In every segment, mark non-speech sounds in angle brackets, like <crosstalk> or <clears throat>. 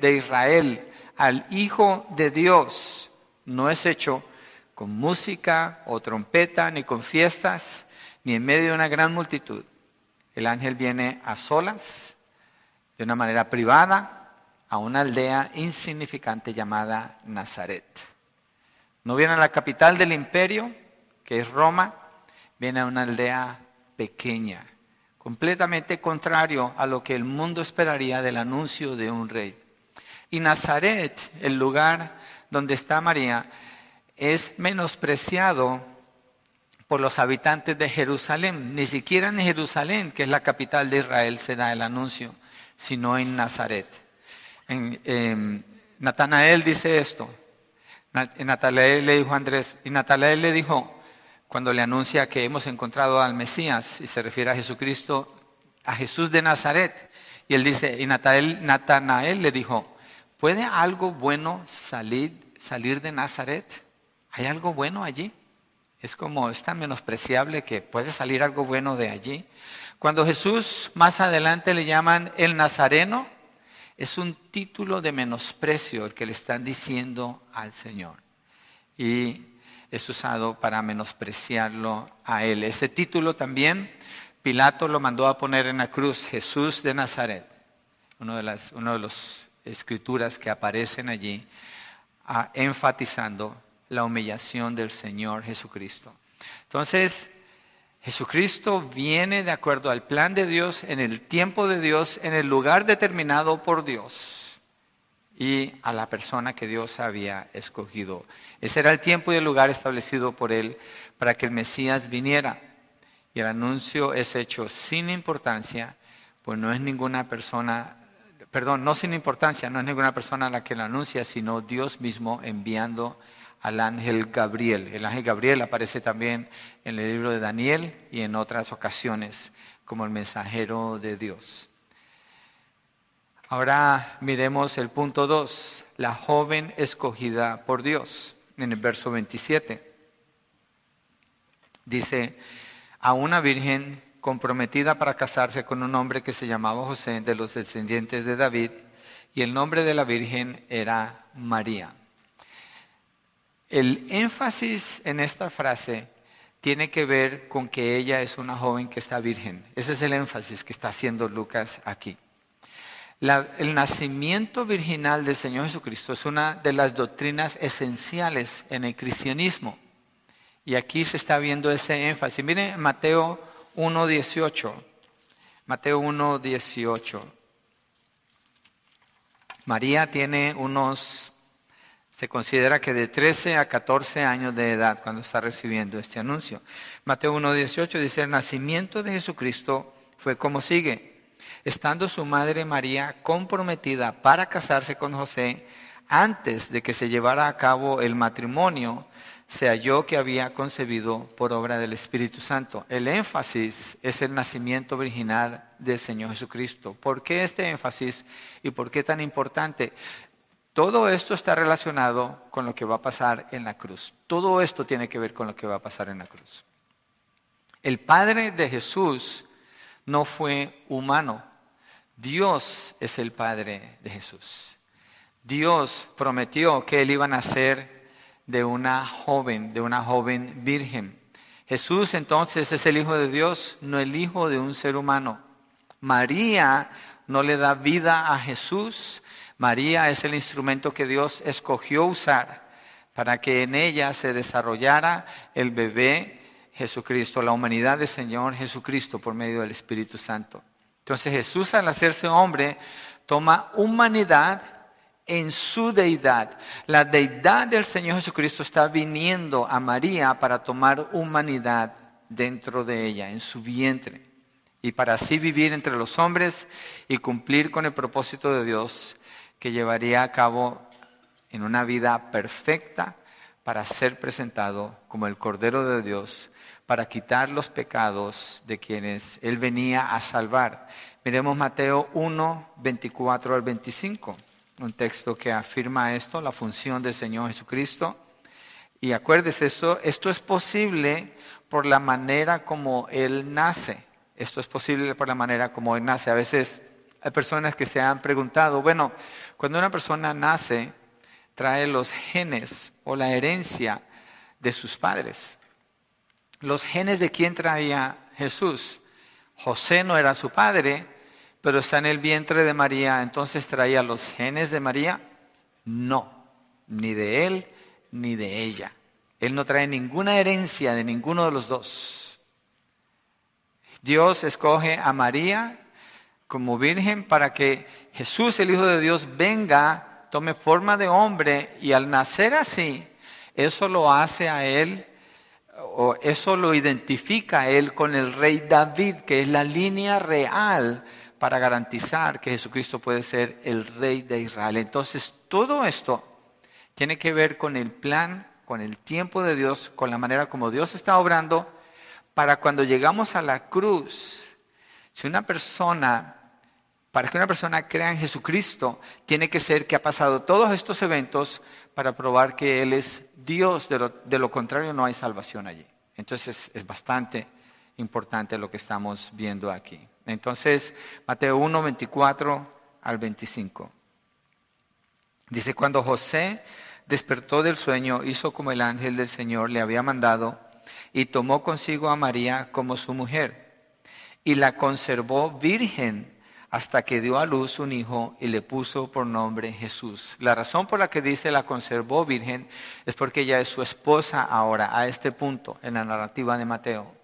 de Israel, al Hijo de Dios, no es hecho con música o trompeta, ni con fiestas, ni en medio de una gran multitud. El ángel viene a solas, de una manera privada, a una aldea insignificante llamada Nazaret. No viene a la capital del imperio, que es Roma, viene a una aldea pequeña, completamente contrario a lo que el mundo esperaría del anuncio de un rey. Y Nazaret, el lugar donde está María, es menospreciado por los habitantes de Jerusalén. Ni siquiera en Jerusalén, que es la capital de Israel, se da el anuncio, sino en Nazaret. En, Natanael dice esto. Natanael le dijo a Andrés, y Natanael le dijo, cuando le anuncia que hemos encontrado al Mesías, y se refiere a Jesucristo, a Jesús de Nazaret, y él dice, y Natanael le dijo, ¿puede algo bueno salir, salir de Nazaret? ¿Hay algo bueno allí? Es como, es tan menospreciable que puede salir algo bueno de allí. Cuando Jesús más adelante le llaman el Nazareno, es un título de menosprecio el que le están diciendo al Señor. Y es usado para menospreciarlo a él. Ese título también Pilato lo mandó a poner en la cruz, Jesús de Nazaret. Uno de las escrituras que aparecen allí, ah, enfatizando la humillación del Señor Jesucristo. Entonces, Jesucristo viene de acuerdo al plan de Dios, en el tiempo de Dios, en el lugar determinado por Dios y a la persona que Dios había escogido. Ese era el tiempo y el lugar establecido por Él para que el Mesías viniera. Y el anuncio es hecho sin importancia, pues no es ninguna persona, perdón, no sin importancia, no es ninguna persona la que lo anuncia, sino Dios mismo enviando al ángel Gabriel. El ángel Gabriel aparece también en el libro de Daniel y en otras ocasiones como el mensajero de Dios. Ahora miremos el punto 2, la joven escogida por Dios, en el verso 27. Dice, a una virgen comprometida para casarse con un hombre que se llamaba José de los descendientes de David, y el nombre de la virgen era María. El énfasis en esta frase tiene que ver con que ella es una joven que está virgen. Ese es el énfasis que está haciendo Lucas aquí. el nacimiento virginal del Señor Jesucristo es una de las doctrinas esenciales en el cristianismo. Y aquí se está viendo ese énfasis. Miren Mateo 1.18. Mateo 1.18. María tiene unos se considera que de 13 a 14 años de edad cuando está recibiendo este anuncio. Mateo 1.18 dice, el nacimiento de Jesucristo fue como sigue. Estando su madre María comprometida para casarse con José, antes de que se llevara a cabo el matrimonio, se halló que había concebido por obra del Espíritu Santo. El énfasis es el nacimiento original del Señor Jesucristo. ¿Por qué este énfasis y por qué tan importante? Todo esto está relacionado con lo que va a pasar en la cruz. Todo esto tiene que ver con lo que va a pasar en la cruz. El Padre de Jesús no fue humano. Dios es el Padre de Jesús. Dios prometió que él iba a nacer de una joven, de una joven virgen. Jesús entonces es el Hijo de Dios, no el Hijo de un ser humano. María no le da vida a Jesús, María es el instrumento que Dios escogió usar para que en ella se desarrollara el bebé Jesucristo, la humanidad del Señor Jesucristo por medio del Espíritu Santo. Entonces Jesús al hacerse hombre toma humanidad en su deidad. La deidad del Señor Jesucristo está viniendo a María para tomar humanidad dentro de ella, en su vientre, y para así vivir entre los hombres y cumplir con el propósito de Dios que llevaría a cabo en una vida perfecta para ser presentado como el Cordero de Dios, para quitar los pecados de quienes Él venía a salvar. Miremos Mateo 1, 24 al 25, un texto que afirma esto, la función del Señor Jesucristo. Y acuérdese, esto, esto es posible por la manera como Él nace. Esto es posible por la manera como Él nace. A veces Hay personas que se han preguntado, bueno, cuando una persona nace, trae los genes o la herencia de sus padres. Los genes de quién traía Jesús. José no era su padre, pero está en el vientre de María, entonces traía los genes de María. No, ni de él ni de ella. Él no trae ninguna herencia de ninguno de los dos. Dios escoge a María como virgen para que Jesús, el Hijo de Dios, venga, tome forma de hombre y al nacer así, eso lo hace a él, o eso lo identifica a él con el rey David, que es la línea real para garantizar que Jesucristo puede ser el rey de Israel. Entonces, todo esto tiene que ver con el plan, con el tiempo de Dios, con la manera como Dios está obrando, para cuando llegamos a la cruz, si una persona para que una persona crea en Jesucristo, tiene que ser que ha pasado todos estos eventos para probar que Él es Dios. De lo, contrario, no hay salvación allí. Entonces es bastante importante lo que estamos viendo aquí. Entonces, Mateo 1, 24 al 25. Dice, cuando José despertó del sueño, hizo como el ángel del Señor le había mandado y tomó consigo a María como su mujer y la conservó virgen hasta que dio a luz un hijo y le puso por nombre Jesús. La razón por la que dice la conservó virgen es porque ella es su esposa ahora, a este punto en la narrativa de Mateo.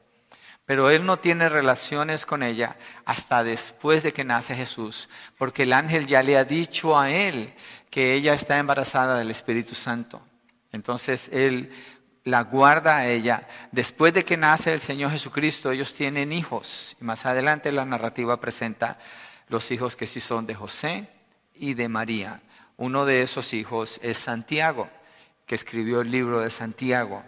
Pero él no tiene relaciones con ella hasta después de que nace Jesús, porque el ángel ya le ha dicho a él que ella está embarazada del Espíritu Santo. Entonces él la guarda a ella. Después de que nace el Señor Jesucristo, ellos tienen hijos. Y más adelante la narrativa presenta los hijos que sí son de José y de María. Uno de esos hijos es Santiago, que escribió el libro de Santiago.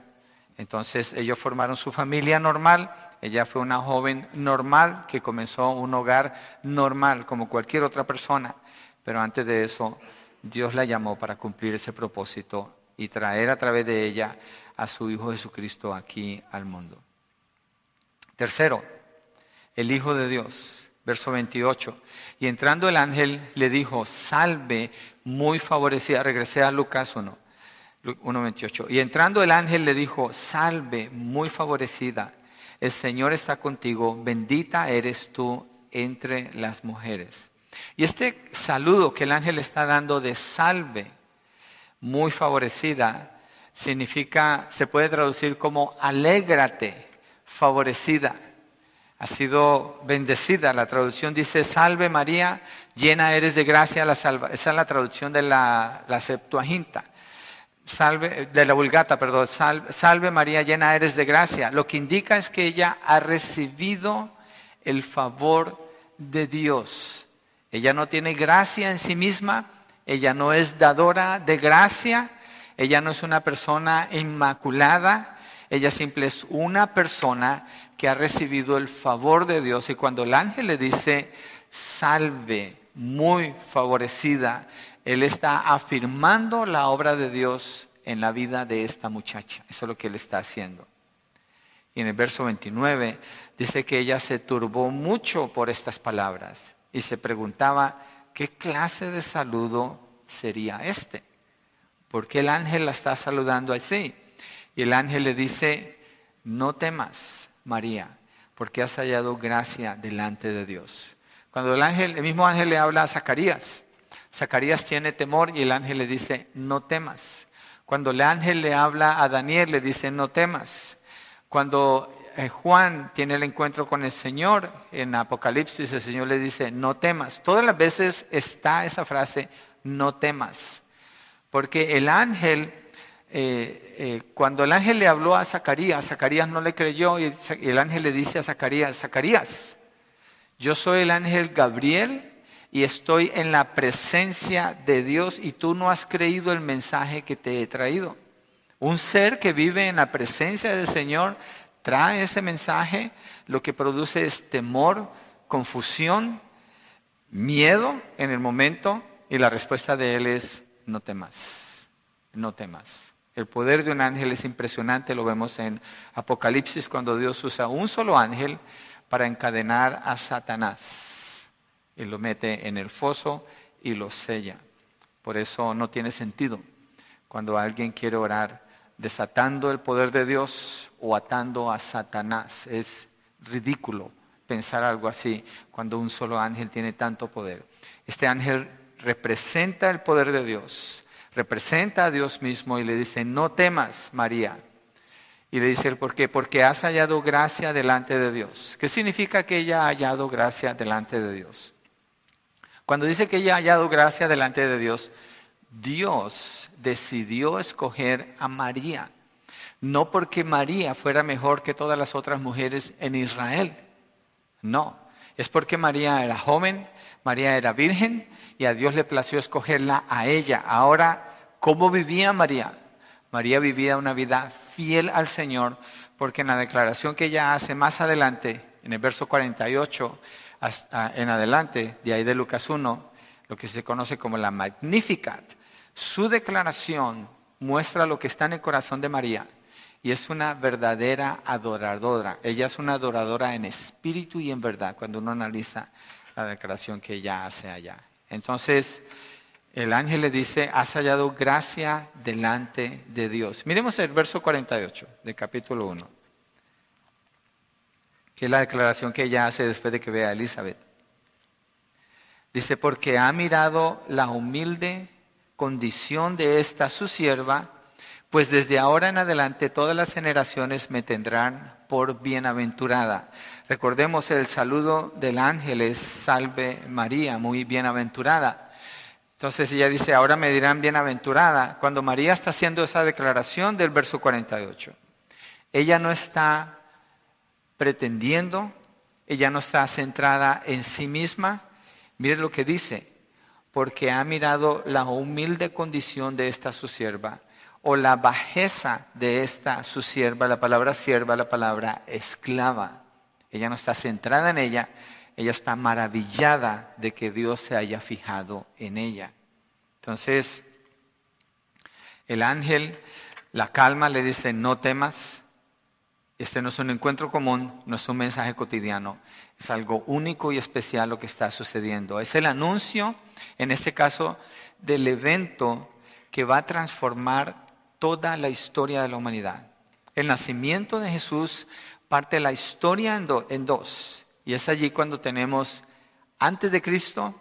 Entonces ellos formaron su familia normal. Ella fue una joven normal que comenzó un hogar normal como cualquier otra persona. Pero antes de eso, Dios la llamó para cumplir ese propósito y traer a través de ella a su Hijo Jesucristo aquí al mundo. Tercero, el Hijo de Dios verso 28. Y entrando el ángel le dijo, salve, muy favorecida. Regresé a Lucas 1, 1.28. Y entrando el ángel le dijo, salve, muy favorecida. El Señor está contigo, bendita eres tú entre las mujeres. Y este saludo que el ángel está dando de salve, muy favorecida, significa, se puede traducir como alégrate, favorecida ha sido bendecida. La traducción dice, salve María, llena eres de gracia, la esa es la traducción de la, Septuaginta. Salve, de la Vulgata, perdón, salve, salve María, llena eres de gracia. Lo que indica es que ella ha recibido el favor de Dios. Ella no tiene gracia en sí misma, ella no es dadora de gracia, ella no es una persona inmaculada, ella simple es una persona que ha recibido el favor de Dios. Y cuando el ángel le dice, salve, muy favorecida, él está afirmando la obra de Dios en la vida de esta muchacha. Eso es lo que él está haciendo. Y en el verso 29 dice que ella se turbó mucho por estas palabras y se preguntaba, ¿qué clase de saludo sería este? ¿Por qué el ángel la está saludando así? Y el ángel le dice, no temas María, porque has hallado gracia delante de Dios. Cuando el ángel, el mismo ángel le habla a Zacarías, Zacarías tiene temor y el ángel le dice, no temas. Cuando el ángel le habla a Daniel, le dice, no temas. Cuando eh, Juan tiene el encuentro con el Señor en Apocalipsis, el Señor le dice, no temas. Todas las veces está esa frase, no temas. Porque el ángel eh, eh, cuando el ángel le habló a Zacarías, Zacarías no le creyó y el ángel le dice a Zacarías, Zacarías, yo soy el ángel Gabriel y estoy en la presencia de Dios y tú no has creído el mensaje que te he traído. Un ser que vive en la presencia del Señor trae ese mensaje, lo que produce es temor, confusión, miedo en el momento y la respuesta de él es no temas, no temas. El poder de un ángel es impresionante, lo vemos en Apocalipsis cuando Dios usa un solo ángel para encadenar a Satanás. Y lo mete en el foso y lo sella. Por eso no tiene sentido cuando alguien quiere orar desatando el poder de Dios o atando a Satanás. Es ridículo pensar algo así cuando un solo ángel tiene tanto poder. Este ángel representa el poder de Dios, representa a Dios mismo y le dice, no temas, María. Y le dice el por qué, porque has hallado gracia delante de Dios. ¿Qué significa que ella ha hallado gracia delante de Dios? Cuando dice que ella ha hallado gracia delante de Dios, Dios decidió escoger a María. No porque María fuera mejor que todas las otras mujeres en Israel. No, es porque María era joven, María era virgen y a Dios le plació escogerla a ella. Ahora, ¿cómo vivía María? María vivía una vida fiel al Señor porque en la declaración que ella hace más adelante, en el verso 48, en adelante, de ahí de Lucas 1, lo que se conoce como la Magnificat. Su declaración muestra lo que está en el corazón de María y es una verdadera adoradora. Ella es una adoradora en espíritu y en verdad cuando uno analiza la declaración que ella hace allá. Entonces, el ángel le dice, has hallado gracia delante de Dios. Miremos el verso 48 del capítulo 1 que es la declaración que ella hace después de que vea a Elizabeth. Dice, porque ha mirado la humilde condición de esta su sierva, pues desde ahora en adelante todas las generaciones me tendrán por bienaventurada. Recordemos el saludo del ángel es salve María, muy bienaventurada. Entonces ella dice, ahora me dirán bienaventurada. Cuando María está haciendo esa declaración del verso 48, ella no está pretendiendo, ella no está centrada en sí misma. Mire lo que dice, porque ha mirado la humilde condición de esta su sierva o la bajeza de esta su sierva, la palabra sierva, la palabra esclava. Ella no está centrada en ella, ella está maravillada de que Dios se haya fijado en ella. Entonces, el ángel la calma, le dice, no temas, este no es un encuentro común, no es un mensaje cotidiano, es algo único y especial lo que está sucediendo. Es el anuncio, en este caso, del evento que va a transformar toda la historia de la humanidad. El nacimiento de Jesús parte la historia en, en dos, y es allí cuando tenemos antes de Cristo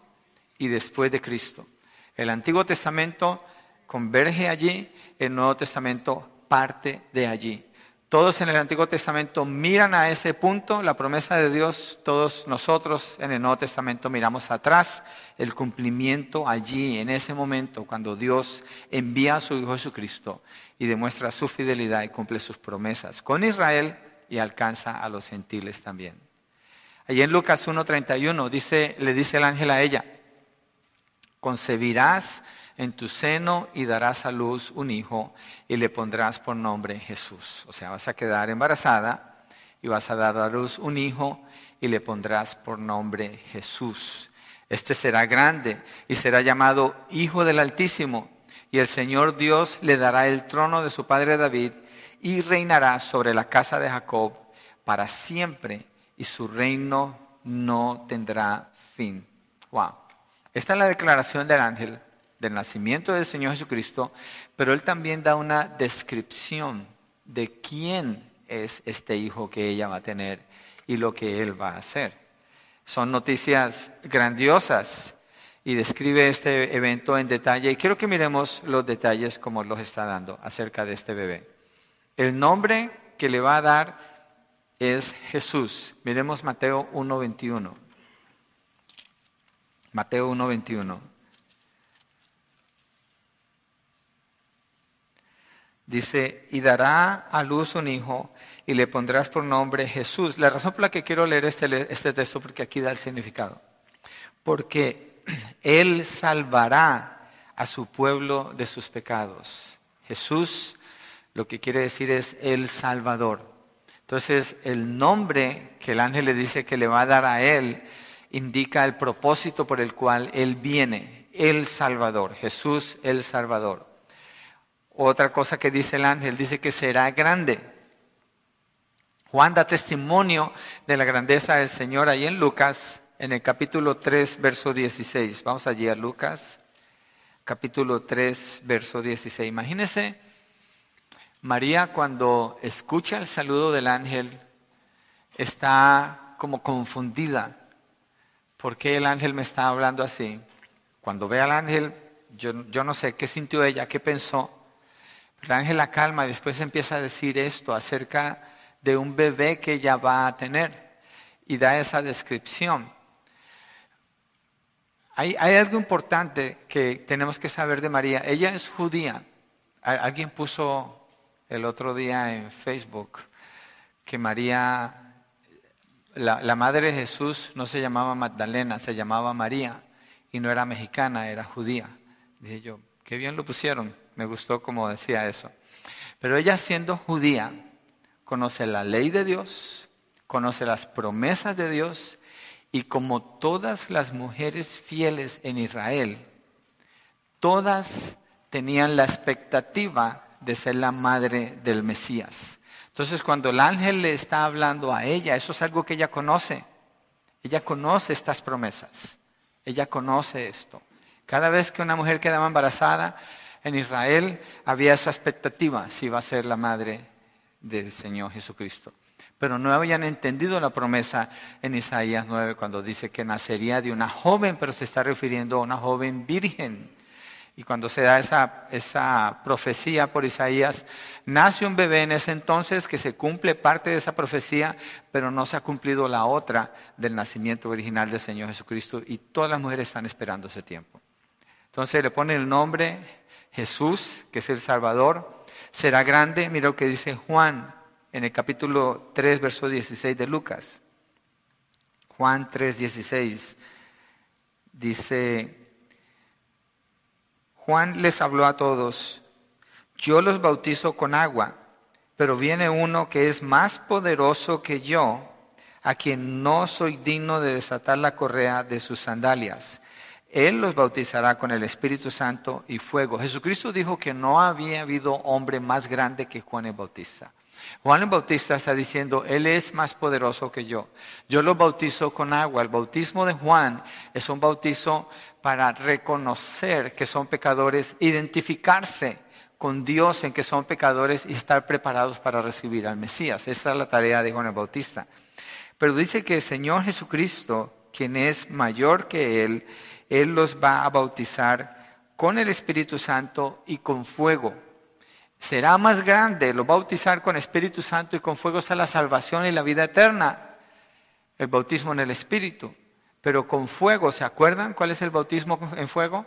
y después de Cristo. El Antiguo Testamento converge allí, el Nuevo Testamento parte de allí. Todos en el Antiguo Testamento miran a ese punto, la promesa de Dios, todos nosotros en el Nuevo Testamento miramos atrás, el cumplimiento allí, en ese momento, cuando Dios envía a su Hijo Jesucristo y demuestra su fidelidad y cumple sus promesas con Israel y alcanza a los gentiles también. Allí en Lucas 1.31 dice, le dice el ángel a ella, concebirás en tu seno y darás a luz un hijo y le pondrás por nombre Jesús. O sea, vas a quedar embarazada y vas a dar a luz un hijo y le pondrás por nombre Jesús. Este será grande y será llamado Hijo del Altísimo y el Señor Dios le dará el trono de su padre David y reinará sobre la casa de Jacob para siempre y su reino no tendrá fin. Wow. Esta es la declaración del ángel del nacimiento del Señor Jesucristo, pero Él también da una descripción de quién es este hijo que ella va a tener y lo que Él va a hacer. Son noticias grandiosas y describe este evento en detalle. Y quiero que miremos los detalles como los está dando acerca de este bebé. El nombre que le va a dar es Jesús. Miremos Mateo 1.21. Mateo 1.21. Dice, y dará a luz un hijo y le pondrás por nombre Jesús. La razón por la que quiero leer este, este texto, porque aquí da el significado. Porque <clears throat> Él salvará a su pueblo de sus pecados. Jesús lo que quiere decir es el Salvador. Entonces, el nombre que el ángel le dice que le va a dar a Él indica el propósito por el cual Él viene, el Salvador, Jesús el Salvador. Otra cosa que dice el ángel, dice que será grande. Juan da testimonio de la grandeza del Señor ahí en Lucas, en el capítulo 3, verso 16. Vamos allí a Lucas, capítulo 3, verso 16. Imagínense María cuando escucha el saludo del ángel está como confundida. ¿Por qué el ángel me está hablando así? Cuando ve al ángel, yo, yo no sé qué sintió ella, qué pensó. El ángel calma y después empieza a decir esto acerca de un bebé que ella va a tener y da esa descripción. Hay, algo importante que tenemos que saber de María. Ella es judía. Alguien puso el otro día en Facebook que María la, madre de Jesús no se llamaba Magdalena, se llamaba María y no era mexicana, era judía. Dije yo, qué bien lo pusieron, me gustó como decía eso. Pero ella siendo judía, conoce la ley de Dios, conoce las promesas de Dios y como todas las mujeres fieles en Israel, todas tenían la expectativa de ser la madre del Mesías. Entonces cuando el ángel le está hablando a ella, eso es algo que ella conoce. Ella conoce estas promesas. Ella conoce esto. Cada vez que una mujer quedaba embarazada en Israel, había esa expectativa si iba a ser la madre del Señor Jesucristo. Pero no habían entendido la promesa en Isaías 9 cuando dice que nacería de una joven, pero se está refiriendo a una joven virgen. Y cuando se da esa, esa profecía por Isaías, nace un bebé en ese entonces que se cumple parte de esa profecía, pero no se ha cumplido la otra del nacimiento original del Señor Jesucristo. Y todas las mujeres están esperando ese tiempo. Entonces le pone el nombre Jesús, que es el Salvador. Será grande, mira lo que dice Juan en el capítulo 3, verso 16 de Lucas. Juan 3, 16 dice, Juan les habló a todos, yo los bautizo con agua, pero viene uno que es más poderoso que yo, a quien no soy digno de desatar la correa de sus sandalias. Él los bautizará con el Espíritu Santo y fuego. Jesucristo dijo que no había habido hombre más grande que Juan el Bautista. Juan el Bautista está diciendo, Él es más poderoso que yo. Yo lo bautizo con agua. El bautismo de Juan es un bautizo para reconocer que son pecadores, identificarse con Dios en que son pecadores y estar preparados para recibir al Mesías. Esa es la tarea de Juan el Bautista. Pero dice que el Señor Jesucristo, quien es mayor que Él, Él los va a bautizar con el Espíritu Santo y con fuego será más grande, lo bautizar con Espíritu Santo y con fuego a la salvación y la vida eterna. El bautismo en el Espíritu. Pero con fuego, ¿se acuerdan cuál es el bautismo en fuego?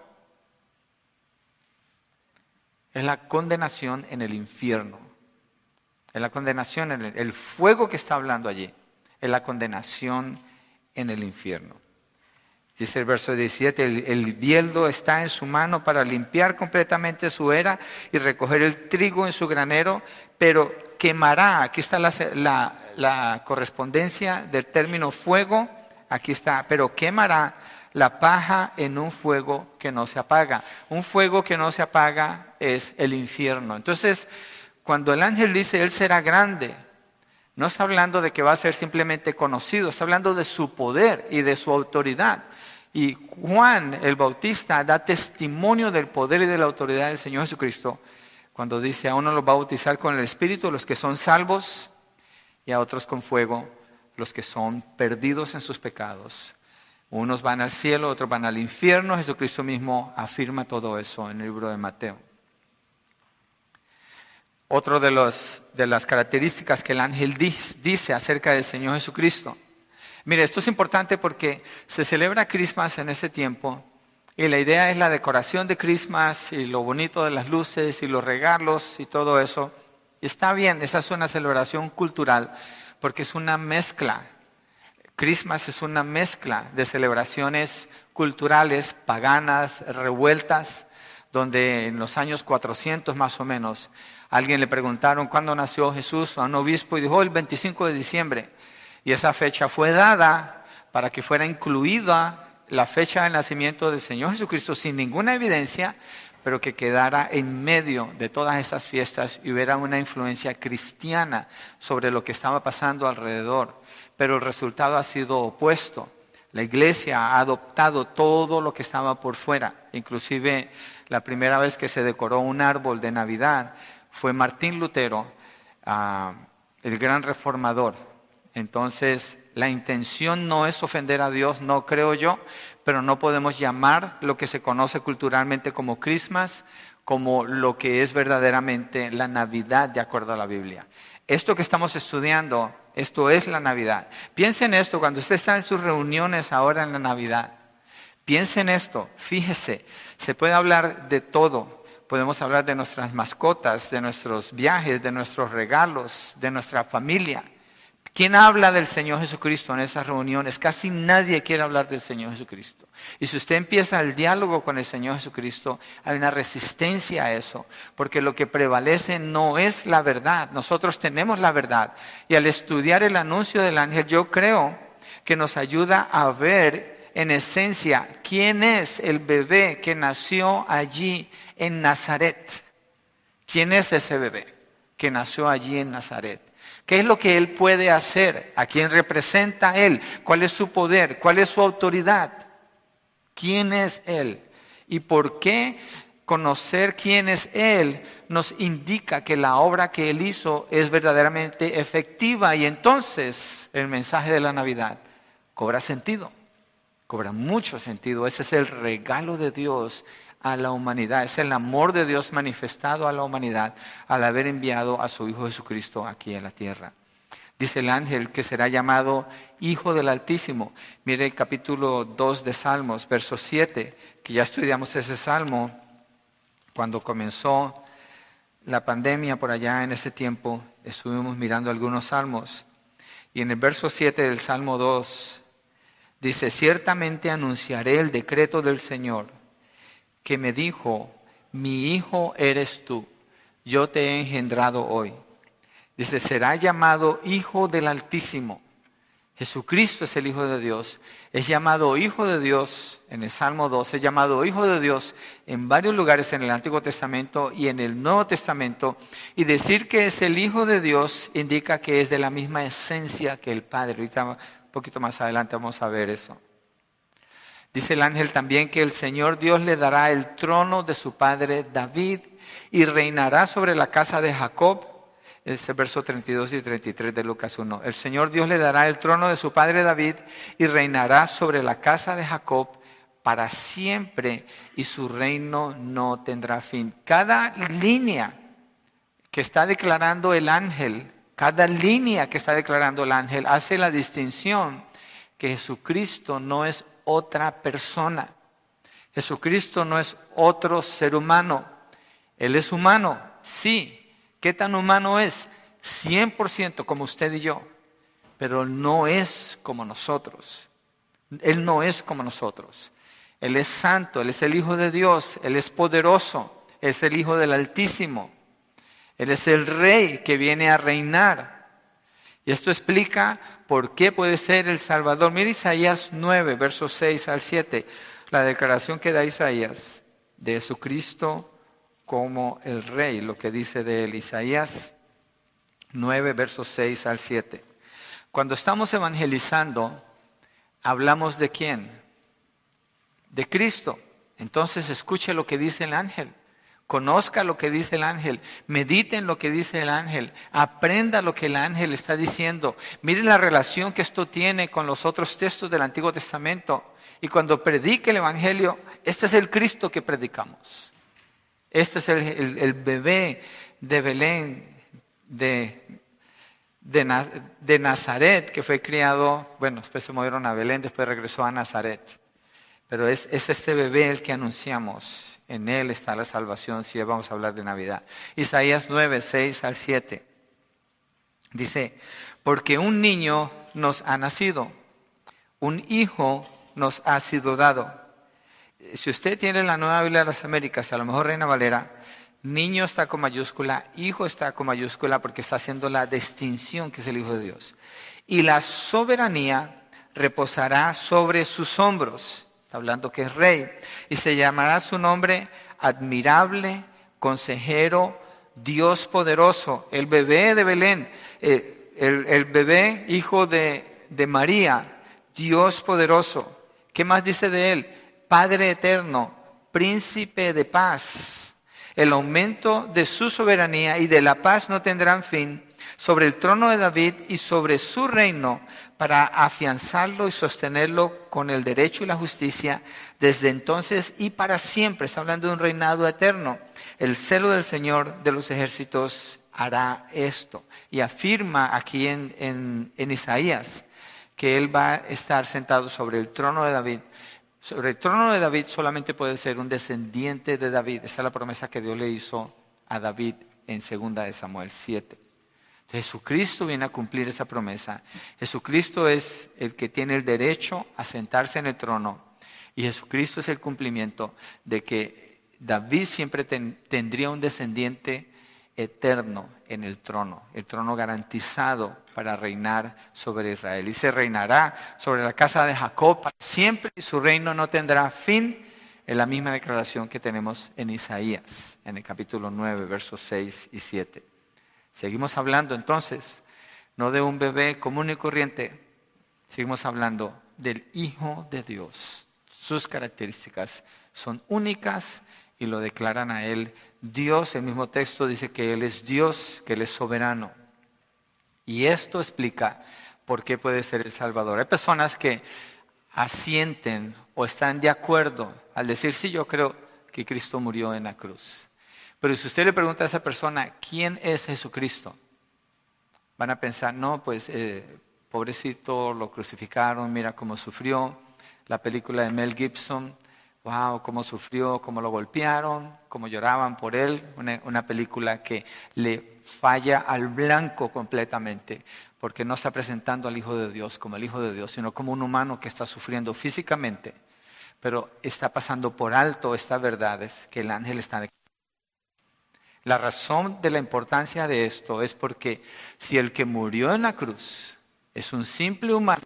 Es la condenación en el infierno. Es la condenación en el, el fuego que está hablando allí. Es la condenación en el infierno. Dice el verso 17, el, el, bieldo está en su mano para limpiar completamente su era y recoger el trigo en su granero, pero quemará, aquí está la, la, la correspondencia del término fuego, aquí está, pero quemará la paja en un fuego que no se apaga. Un fuego que no se apaga es el infierno. Entonces, cuando el ángel dice, Él será grande, no está hablando de que va a ser simplemente conocido, está hablando de su poder y de su autoridad. Y Juan el Bautista da testimonio del poder y de la autoridad del Señor Jesucristo cuando dice a uno los va a bautizar con el Espíritu, los que son salvos, y a otros con fuego, los que son perdidos en sus pecados. Unos van al cielo, otros van al infierno. Jesucristo mismo afirma todo eso en el libro de Mateo. Otro de, los, de las características que el ángel dice acerca del Señor Jesucristo Mire, esto es importante porque se celebra Christmas en ese tiempo y la idea es la decoración de Christmas y lo bonito de las luces y los regalos y todo eso. Está bien, esa es una celebración cultural porque es una mezcla. Christmas es una mezcla de celebraciones culturales, paganas, revueltas, donde en los años 400 más o menos, alguien le preguntaron cuándo nació Jesús a un obispo y dijo el 25 de diciembre. Y esa fecha fue dada para que fuera incluida la fecha del nacimiento del Señor Jesucristo sin ninguna evidencia, pero que quedara en medio de todas esas fiestas y hubiera una influencia cristiana sobre lo que estaba pasando alrededor. Pero el resultado ha sido opuesto. La iglesia ha adoptado todo lo que estaba por fuera. Inclusive la primera vez que se decoró un árbol de Navidad fue Martín Lutero, ah, el gran reformador. Entonces, la intención no es ofender a Dios, no creo yo, pero no podemos llamar lo que se conoce culturalmente como Christmas como lo que es verdaderamente la Navidad de acuerdo a la Biblia. Esto que estamos estudiando, esto es la Navidad. Piensen en esto cuando usted está en sus reuniones ahora en la Navidad. Piensen en esto, fíjese, se puede hablar de todo. Podemos hablar de nuestras mascotas, de nuestros viajes, de nuestros regalos, de nuestra familia. ¿Quién habla del Señor Jesucristo en esas reuniones? Casi nadie quiere hablar del Señor Jesucristo. Y si usted empieza el diálogo con el Señor Jesucristo, hay una resistencia a eso, porque lo que prevalece no es la verdad. Nosotros tenemos la verdad. Y al estudiar el anuncio del ángel, yo creo que nos ayuda a ver en esencia quién es el bebé que nació allí en Nazaret. ¿Quién es ese bebé que nació allí en Nazaret? ¿Qué es lo que Él puede hacer? ¿A quién representa Él? ¿Cuál es su poder? ¿Cuál es su autoridad? ¿Quién es Él? ¿Y por qué conocer quién es Él nos indica que la obra que Él hizo es verdaderamente efectiva? Y entonces el mensaje de la Navidad cobra sentido, cobra mucho sentido. Ese es el regalo de Dios a la humanidad. Es el amor de Dios manifestado a la humanidad al haber enviado a su Hijo Jesucristo aquí en la tierra. Dice el ángel que será llamado Hijo del Altísimo. Mire el capítulo 2 de Salmos, verso 7, que ya estudiamos ese salmo cuando comenzó la pandemia por allá en ese tiempo. Estuvimos mirando algunos salmos. Y en el verso 7 del Salmo 2 dice, ciertamente anunciaré el decreto del Señor que me dijo, mi hijo eres tú, yo te he engendrado hoy. Dice, será llamado Hijo del Altísimo. Jesucristo es el Hijo de Dios. Es llamado Hijo de Dios en el Salmo 12, es llamado Hijo de Dios en varios lugares en el Antiguo Testamento y en el Nuevo Testamento. Y decir que es el Hijo de Dios indica que es de la misma esencia que el Padre. Ahorita un poquito más adelante vamos a ver eso. Dice el ángel también que el Señor Dios le dará el trono de su padre David y reinará sobre la casa de Jacob. Ese verso 32 y 33 de Lucas 1. El Señor Dios le dará el trono de su padre David y reinará sobre la casa de Jacob para siempre y su reino no tendrá fin. Cada línea que está declarando el ángel, cada línea que está declarando el ángel hace la distinción que Jesucristo no es otra persona. Jesucristo no es otro ser humano. Él es humano, sí. ¿Qué tan humano es? 100% como usted y yo. Pero no es como nosotros. Él no es como nosotros. Él es santo, Él es el Hijo de Dios, Él es poderoso, Él es el Hijo del Altísimo. Él es el Rey que viene a reinar. Y esto explica por qué puede ser el Salvador. Mira Isaías 9, versos 6 al 7, la declaración que da Isaías de Jesucristo como el Rey, lo que dice de él. Isaías 9, versos 6 al 7. Cuando estamos evangelizando, hablamos de quién? De Cristo. Entonces escuche lo que dice el ángel. Conozca lo que dice el ángel, medite en lo que dice el ángel, aprenda lo que el ángel está diciendo. Miren la relación que esto tiene con los otros textos del Antiguo Testamento. Y cuando predique el Evangelio, este es el Cristo que predicamos. Este es el, bebé de Belén, de, de, Nazaret, que fue criado, bueno, después se movieron a Belén, después regresó a Nazaret. Pero es, es este bebé el que anunciamos en Él está la salvación, si vamos a hablar de Navidad. Isaías 9, 6 al 7. Dice, porque un niño nos ha nacido, un hijo nos ha sido dado. Si usted tiene la nueva Biblia de las Américas, a lo mejor Reina Valera, niño está con mayúscula, hijo está con mayúscula porque está haciendo la distinción que es el Hijo de Dios. Y la soberanía reposará sobre sus hombros hablando que es rey, y se llamará su nombre admirable, consejero, Dios poderoso, el bebé de Belén, eh, el, bebé hijo de, de María, Dios poderoso. ¿Qué más dice de él? Padre eterno, príncipe de paz. El aumento de su soberanía y de la paz no tendrán fin sobre el trono de David y sobre su reino para afianzarlo y sostenerlo con el derecho y la justicia desde entonces y para siempre. Está hablando de un reinado eterno. El celo del Señor de los ejércitos hará esto. Y afirma aquí en, Isaías que Él va a estar sentado sobre el trono de David. Sobre el trono de David solamente puede ser un descendiente de David. Esa es la promesa que Dios le hizo a David en 2 de Samuel 7. Jesucristo viene a cumplir esa promesa. Jesucristo es el que tiene el derecho a sentarse en el trono. Y Jesucristo es el cumplimiento de que David siempre tendría un descendiente eterno en el trono, el trono garantizado para reinar sobre Israel. Y se reinará sobre la casa de Jacob siempre y su reino no tendrá fin. En la misma declaración que tenemos en Isaías, en el capítulo 9, versos 6 y 7. Seguimos hablando entonces, no de un bebé común y corriente, seguimos hablando del Hijo de Dios. Sus características son únicas y lo declaran a Él Dios. El mismo texto dice que Él es Dios, que Él es soberano. Y esto explica por qué puede ser el Salvador. Hay personas que asienten o están de acuerdo al decir, sí, yo creo que Cristo murió en la cruz. Pero si usted le pregunta a esa persona, ¿quién es Jesucristo? Van a pensar, no, pues eh, pobrecito, lo crucificaron, mira cómo sufrió. La película de Mel Gibson, wow, cómo sufrió, cómo lo golpearon, cómo lloraban por él. Una, una película que le falla al blanco completamente, porque no está presentando al Hijo de Dios como el Hijo de Dios, sino como un humano que está sufriendo físicamente, pero está pasando por alto estas verdades que el ángel está la razón de la importancia de esto es porque si el que murió en la cruz es un simple humano,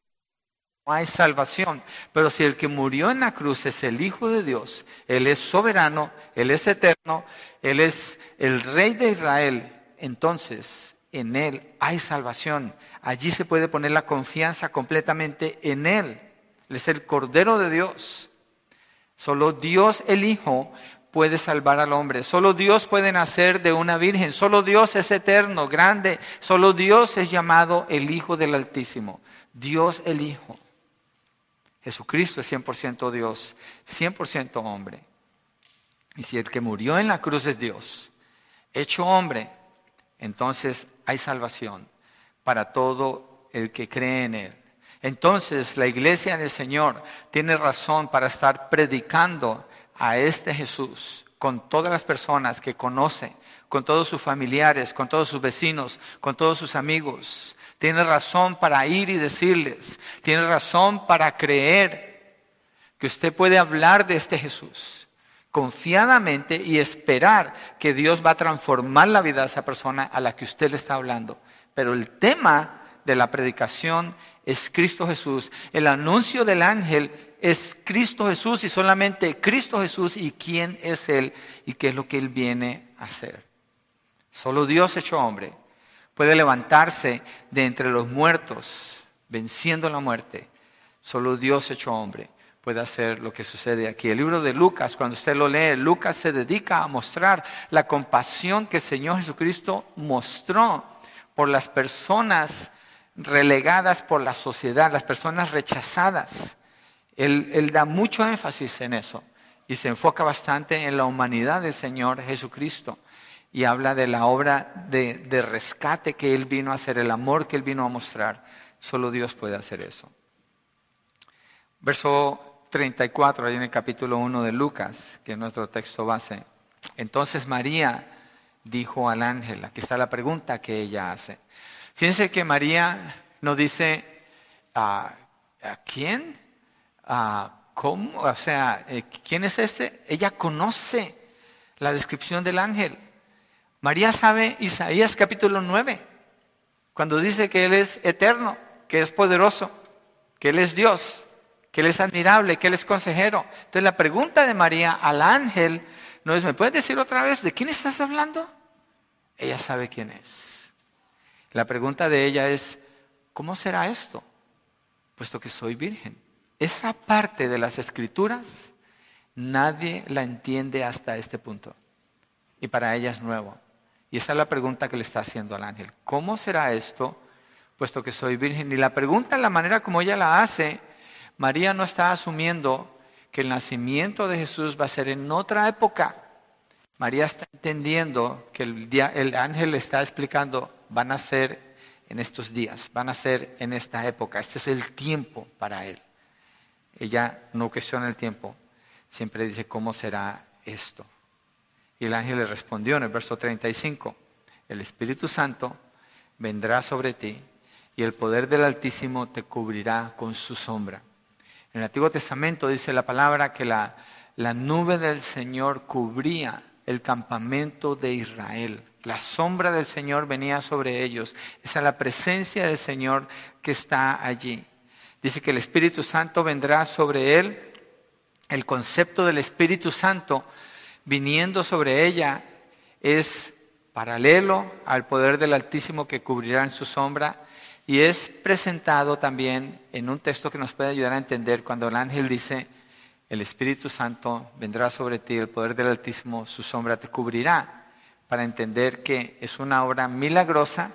no hay salvación. Pero si el que murió en la cruz es el Hijo de Dios, Él es soberano, Él es eterno, Él es el Rey de Israel, entonces en Él hay salvación. Allí se puede poner la confianza completamente en Él. Él es el Cordero de Dios. Solo Dios el Hijo puede salvar al hombre. Solo Dios puede nacer de una virgen. Solo Dios es eterno, grande. Solo Dios es llamado el Hijo del Altísimo. Dios el Hijo. Jesucristo es 100% Dios, 100% hombre. Y si el que murió en la cruz es Dios, hecho hombre, entonces hay salvación para todo el que cree en Él. Entonces la iglesia del Señor tiene razón para estar predicando a este Jesús con todas las personas que conoce, con todos sus familiares, con todos sus vecinos, con todos sus amigos. Tiene razón para ir y decirles, tiene razón para creer que usted puede hablar de este Jesús confiadamente y esperar que Dios va a transformar la vida de esa persona a la que usted le está hablando. Pero el tema de la predicación es Cristo Jesús. El anuncio del ángel es Cristo Jesús y solamente Cristo Jesús y quién es Él y qué es lo que Él viene a hacer. Solo Dios hecho hombre puede levantarse de entre los muertos, venciendo la muerte. Solo Dios hecho hombre puede hacer lo que sucede aquí. El libro de Lucas, cuando usted lo lee, Lucas se dedica a mostrar la compasión que el Señor Jesucristo mostró por las personas relegadas por la sociedad, las personas rechazadas. Él, da mucho énfasis en eso y se enfoca bastante en la humanidad del Señor Jesucristo y habla de la obra de, de, rescate que Él vino a hacer, el amor que Él vino a mostrar. Solo Dios puede hacer eso. Verso 34, ahí en el capítulo 1 de Lucas, que es nuestro texto base. Entonces María dijo al ángel, aquí está la pregunta que ella hace. Fíjense que María no dice, ¿a, quién? ¿Cómo? O sea, eh, ¿quién es este? Ella conoce la descripción del ángel. María sabe Isaías capítulo 9, cuando dice que Él es eterno, que es poderoso, que Él es Dios, que Él es admirable, que Él es consejero. Entonces la pregunta de María al ángel no es, ¿me puedes decir otra vez de quién estás hablando? Ella sabe quién es. La pregunta de ella es, ¿cómo será esto? puesto que soy virgen. Esa parte de las escrituras nadie la entiende hasta este punto. Y para ella es nuevo. Y esa es la pregunta que le está haciendo al ángel. ¿Cómo será esto, puesto que soy virgen? Y la pregunta, la manera como ella la hace, María no está asumiendo que el nacimiento de Jesús va a ser en otra época. María está entendiendo que el, el ángel le está explicando, van a ser en estos días, van a ser en esta época, este es el tiempo para él. Ella no cuestiona el tiempo, siempre dice, ¿cómo será esto? Y el ángel le respondió en el verso 35, el Espíritu Santo vendrá sobre ti y el poder del Altísimo te cubrirá con su sombra. En el Antiguo Testamento dice la palabra que la, la nube del Señor cubría el campamento de Israel. La sombra del Señor venía sobre ellos. Esa es la presencia del Señor que está allí. Dice que el Espíritu Santo vendrá sobre él. El concepto del Espíritu Santo viniendo sobre ella es paralelo al poder del Altísimo que cubrirá en su sombra y es presentado también en un texto que nos puede ayudar a entender cuando el ángel dice, el Espíritu Santo vendrá sobre ti, el poder del Altísimo, su sombra te cubrirá para entender que es una obra milagrosa,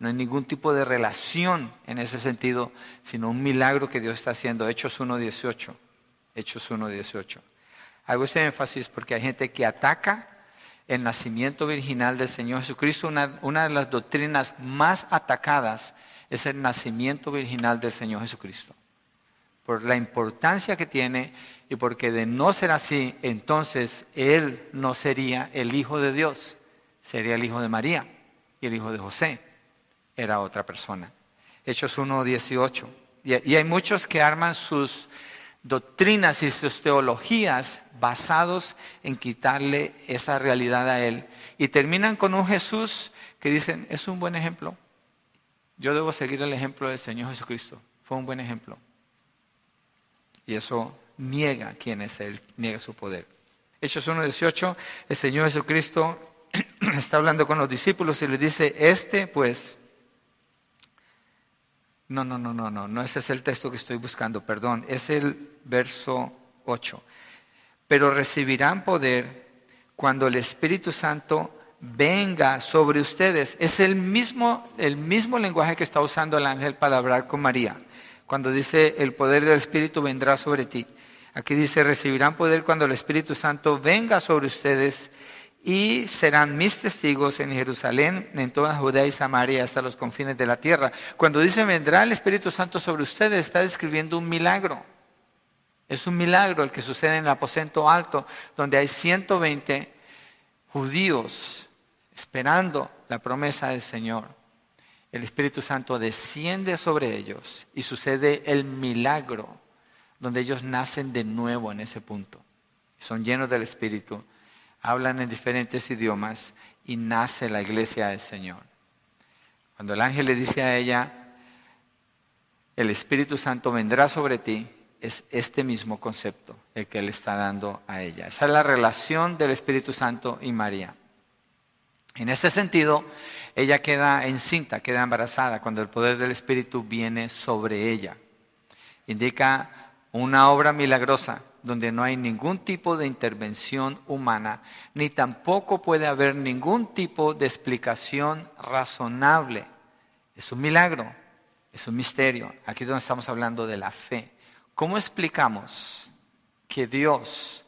no hay ningún tipo de relación en ese sentido, sino un milagro que Dios está haciendo. Hechos 1.18. Hechos 1.18. Hago ese énfasis porque hay gente que ataca el nacimiento virginal del Señor Jesucristo. Una, una de las doctrinas más atacadas es el nacimiento virginal del Señor Jesucristo. Por la importancia que tiene y porque de no ser así, entonces Él no sería el Hijo de Dios sería el hijo de María y el hijo de José era otra persona. Hechos 1.18. Y, hay muchos que arman sus doctrinas y sus teologías basados en quitarle esa realidad a él. Y terminan con un Jesús que dicen, es un buen ejemplo. Yo debo seguir el ejemplo del Señor Jesucristo. Fue un buen ejemplo. Y eso niega quién es Él, niega su poder. Hechos 1.18, el Señor Jesucristo <clears throat> está hablando con los discípulos y les dice, este pues, no, no, no, no, no, no, ese es el texto que estoy buscando, perdón, es el verso 8. Pero recibirán poder cuando el Espíritu Santo venga sobre ustedes. Es el mismo, el mismo lenguaje que está usando el ángel para hablar con María. Cuando dice el poder del Espíritu vendrá sobre ti. Aquí dice, recibirán poder cuando el Espíritu Santo venga sobre ustedes y serán mis testigos en Jerusalén, en toda Judea y Samaria, hasta los confines de la tierra. Cuando dice vendrá el Espíritu Santo sobre ustedes, está describiendo un milagro. Es un milagro el que sucede en el aposento alto, donde hay 120 judíos esperando la promesa del Señor. El Espíritu Santo desciende sobre ellos y sucede el milagro, donde ellos nacen de nuevo en ese punto. Son llenos del Espíritu hablan en diferentes idiomas y nace la iglesia del Señor. Cuando el ángel le dice a ella, el Espíritu Santo vendrá sobre ti, es este mismo concepto el que él está dando a ella. Esa es la relación del Espíritu Santo y María. En ese sentido, ella queda encinta, queda embarazada cuando el poder del Espíritu viene sobre ella. Indica una obra milagrosa donde no hay ningún tipo de intervención humana, ni tampoco puede haber ningún tipo de explicación razonable. Es un milagro, es un misterio. Aquí es donde estamos hablando de la fe. ¿Cómo explicamos que Dios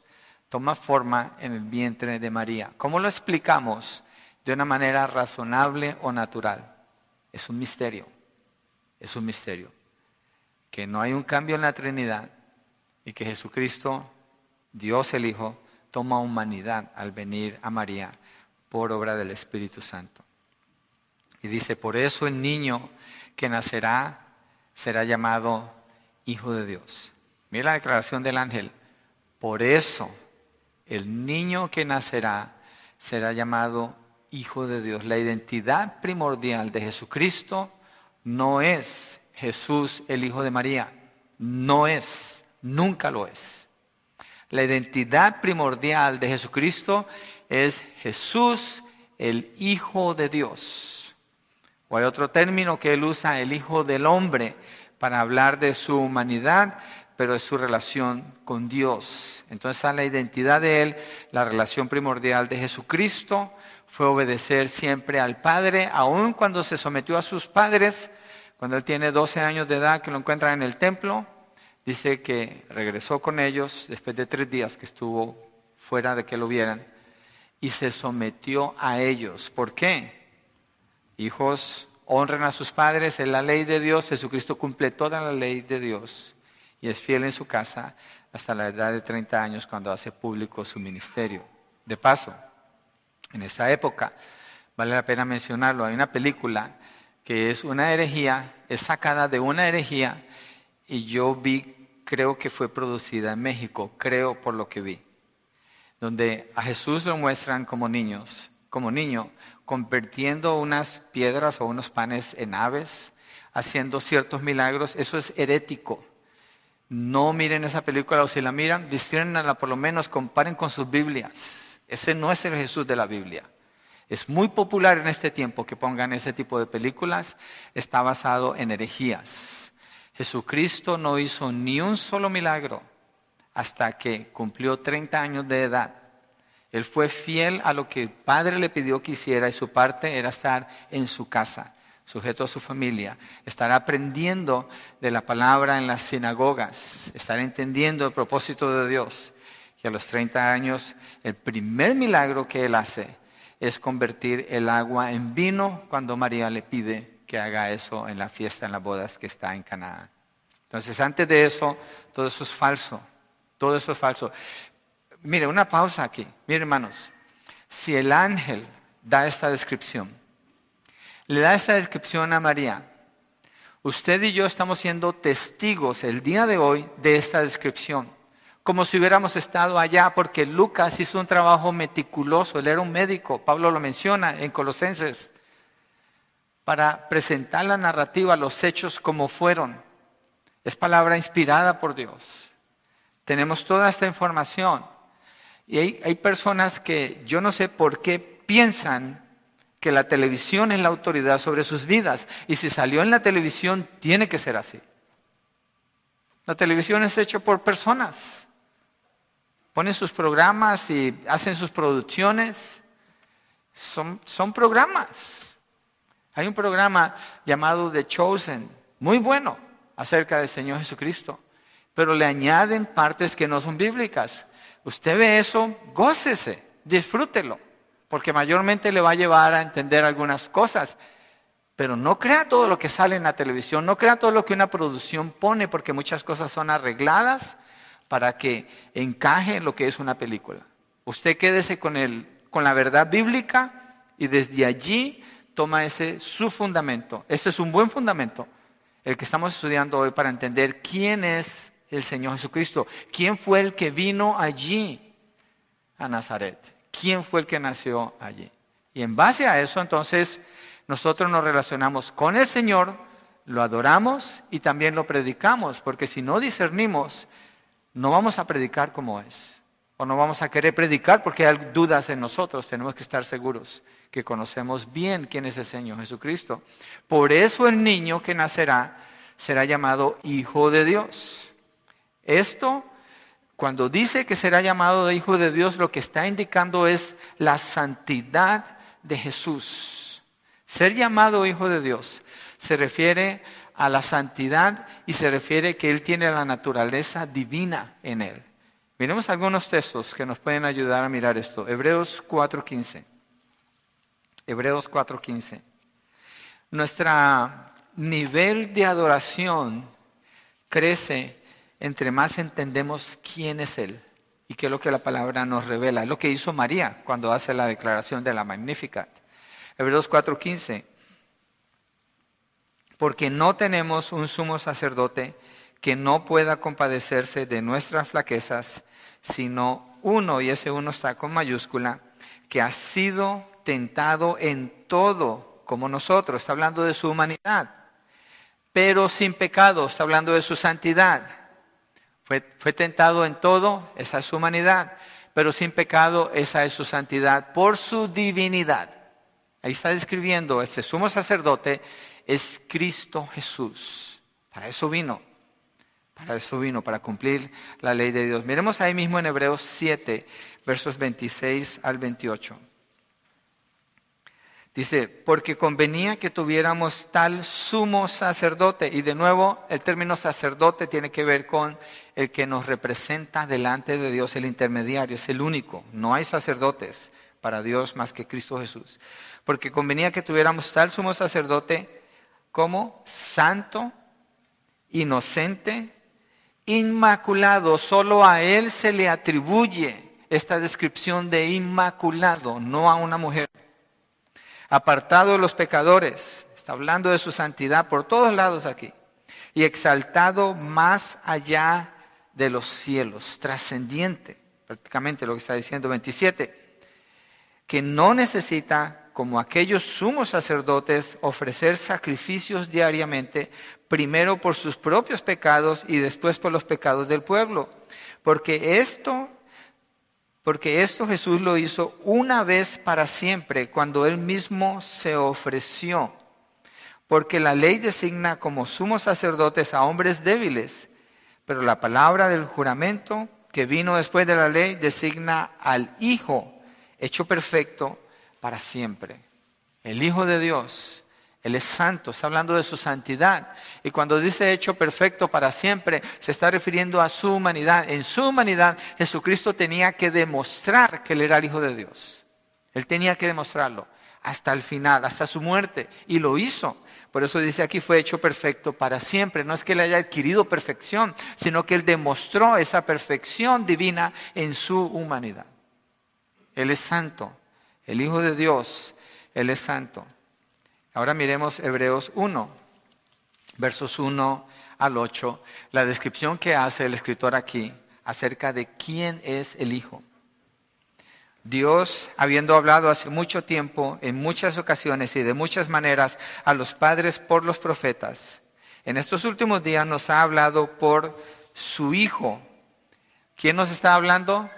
toma forma en el vientre de María? ¿Cómo lo explicamos de una manera razonable o natural? Es un misterio, es un misterio. Que no hay un cambio en la Trinidad, y que Jesucristo, Dios el Hijo, toma humanidad al venir a María por obra del Espíritu Santo. Y dice, por eso el niño que nacerá será llamado Hijo de Dios. Mira la declaración del ángel. Por eso el niño que nacerá será llamado Hijo de Dios. La identidad primordial de Jesucristo no es Jesús el Hijo de María. No es. Nunca lo es. La identidad primordial de Jesucristo es Jesús, el Hijo de Dios. O hay otro término que él usa, el Hijo del Hombre, para hablar de su humanidad, pero de su relación con Dios. Entonces a la identidad de Él, la relación primordial de Jesucristo fue obedecer siempre al Padre, aun cuando se sometió a sus padres, cuando Él tiene 12 años de edad, que lo encuentran en el templo, dice que regresó con ellos después de tres días que estuvo fuera de que lo vieran y se sometió a ellos. ¿Por qué? Hijos, honren a sus padres, en la ley de Dios, Jesucristo cumple toda la ley de Dios y es fiel en su casa hasta la edad de 30 años cuando hace público su ministerio. De paso, en esta época, vale la pena mencionarlo, hay una película que es una herejía, es sacada de una herejía y yo vi, creo que fue producida en México, creo por lo que vi, donde a Jesús lo muestran como niños, como niño, convirtiendo unas piedras o unos panes en aves, haciendo ciertos milagros, eso es herético. No miren esa película o si la miran, disciernanla por lo menos, comparen con sus Biblias. Ese no es el Jesús de la Biblia. Es muy popular en este tiempo que pongan ese tipo de películas. Está basado en herejías. Jesucristo no hizo ni un solo milagro hasta que cumplió 30 años de edad. Él fue fiel a lo que el Padre le pidió que hiciera y su parte era estar en su casa, sujeto a su familia, estar aprendiendo de la palabra en las sinagogas, estar entendiendo el propósito de Dios. Y a los 30 años, el primer milagro que él hace es convertir el agua en vino cuando María le pide que haga eso en la fiesta, en las bodas que está en Canaán. Entonces, antes de eso, todo eso es falso. Todo eso es falso. Mire, una pausa aquí. Mire, hermanos, si el ángel da esta descripción, le da esta descripción a María, usted y yo estamos siendo testigos el día de hoy de esta descripción como si hubiéramos estado allá, porque Lucas hizo un trabajo meticuloso, él era un médico, Pablo lo menciona en Colosenses, para presentar la narrativa, los hechos como fueron. Es palabra inspirada por Dios. Tenemos toda esta información. Y hay, personas que yo no sé por qué piensan que la televisión es la autoridad sobre sus vidas. Y si salió en la televisión, tiene que ser así. La televisión es hecha por personas ponen sus programas y hacen sus producciones. Son, son programas. Hay un programa llamado The Chosen, muy bueno, acerca del Señor Jesucristo, pero le añaden partes que no son bíblicas. Usted ve eso, gócese, disfrútelo, porque mayormente le va a llevar a entender algunas cosas. Pero no crea todo lo que sale en la televisión, no crea todo lo que una producción pone, porque muchas cosas son arregladas para que encaje en lo que es una película. Usted quédese con, el, con la verdad bíblica y desde allí toma ese su fundamento. Ese es un buen fundamento, el que estamos estudiando hoy para entender quién es el Señor Jesucristo. ¿Quién fue el que vino allí a Nazaret? ¿Quién fue el que nació allí? Y en base a eso, entonces, nosotros nos relacionamos con el Señor, lo adoramos y también lo predicamos, porque si no discernimos no vamos a predicar como es. O no vamos a querer predicar porque hay dudas en nosotros. Tenemos que estar seguros que conocemos bien quién es el Señor Jesucristo. Por eso el niño que nacerá será llamado Hijo de Dios. Esto, cuando dice que será llamado Hijo de Dios, lo que está indicando es la santidad de Jesús. Ser llamado Hijo de Dios se refiere a la santidad y se refiere que Él tiene la naturaleza divina en Él. Miremos algunos textos que nos pueden ayudar a mirar esto. Hebreos 4.15. Hebreos 4.15. Nuestro nivel de adoración crece entre más entendemos quién es Él y qué es lo que la palabra nos revela. Es lo que hizo María cuando hace la declaración de la Magnificat. Hebreos 4.15 porque no tenemos un sumo sacerdote que no pueda compadecerse de nuestras flaquezas, sino uno, y ese uno está con mayúscula, que ha sido tentado en todo como nosotros, está hablando de su humanidad, pero sin pecado, está hablando de su santidad. Fue, fue tentado en todo, esa es su humanidad, pero sin pecado, esa es su santidad, por su divinidad. Ahí está describiendo este sumo sacerdote es Cristo Jesús. Para eso vino. Para eso vino, para cumplir la ley de Dios. Miremos ahí mismo en Hebreos 7, versos 26 al 28. Dice, porque convenía que tuviéramos tal sumo sacerdote. Y de nuevo, el término sacerdote tiene que ver con el que nos representa delante de Dios, el intermediario, es el único. No hay sacerdotes para Dios más que Cristo Jesús. Porque convenía que tuviéramos tal sumo sacerdote como santo, inocente, inmaculado. Solo a Él se le atribuye esta descripción de inmaculado, no a una mujer. Apartado de los pecadores, está hablando de su santidad por todos lados aquí, y exaltado más allá de los cielos, trascendiente, prácticamente lo que está diciendo 27, que no necesita como aquellos sumos sacerdotes, ofrecer sacrificios diariamente, primero por sus propios pecados y después por los pecados del pueblo. Porque esto, porque esto Jesús lo hizo una vez para siempre, cuando él mismo se ofreció. Porque la ley designa como sumos sacerdotes a hombres débiles, pero la palabra del juramento que vino después de la ley designa al Hijo hecho perfecto para siempre. El Hijo de Dios, Él es santo, está hablando de su santidad. Y cuando dice hecho perfecto para siempre, se está refiriendo a su humanidad. En su humanidad, Jesucristo tenía que demostrar que Él era el Hijo de Dios. Él tenía que demostrarlo hasta el final, hasta su muerte. Y lo hizo. Por eso dice aquí fue hecho perfecto para siempre. No es que Él haya adquirido perfección, sino que Él demostró esa perfección divina en su humanidad. Él es santo. El Hijo de Dios, Él es santo. Ahora miremos Hebreos 1, versos 1 al 8, la descripción que hace el escritor aquí acerca de quién es el Hijo. Dios, habiendo hablado hace mucho tiempo, en muchas ocasiones y de muchas maneras a los padres por los profetas, en estos últimos días nos ha hablado por su Hijo. ¿Quién nos está hablando?